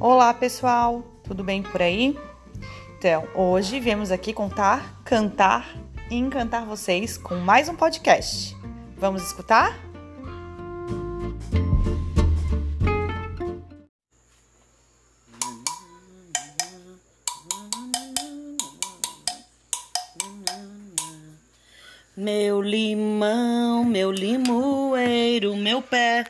Olá, pessoal, tudo bem por aí? Então, hoje viemos aqui contar, cantar e encantar vocês com mais um podcast. Vamos escutar? Meu limão, meu limoeiro, meu pé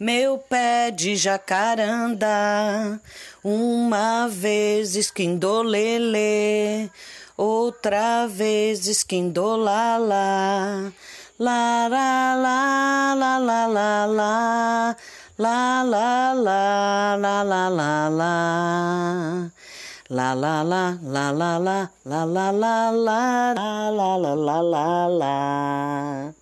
meu pé de jacaranda, uma vez esquindolele, outra vez esquindolala, la la la la la la la la la la la la la la La la la la la la la la la la la la la la la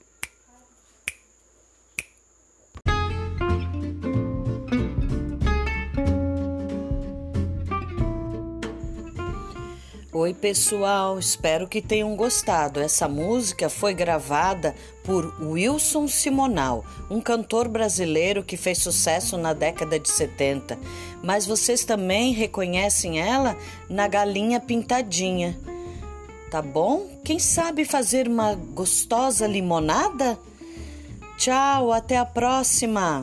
Oi, pessoal, espero que tenham gostado. Essa música foi gravada por Wilson Simonal, um cantor brasileiro que fez sucesso na década de 70. Mas vocês também reconhecem ela na Galinha Pintadinha. Tá bom? Quem sabe fazer uma gostosa limonada? Tchau, até a próxima!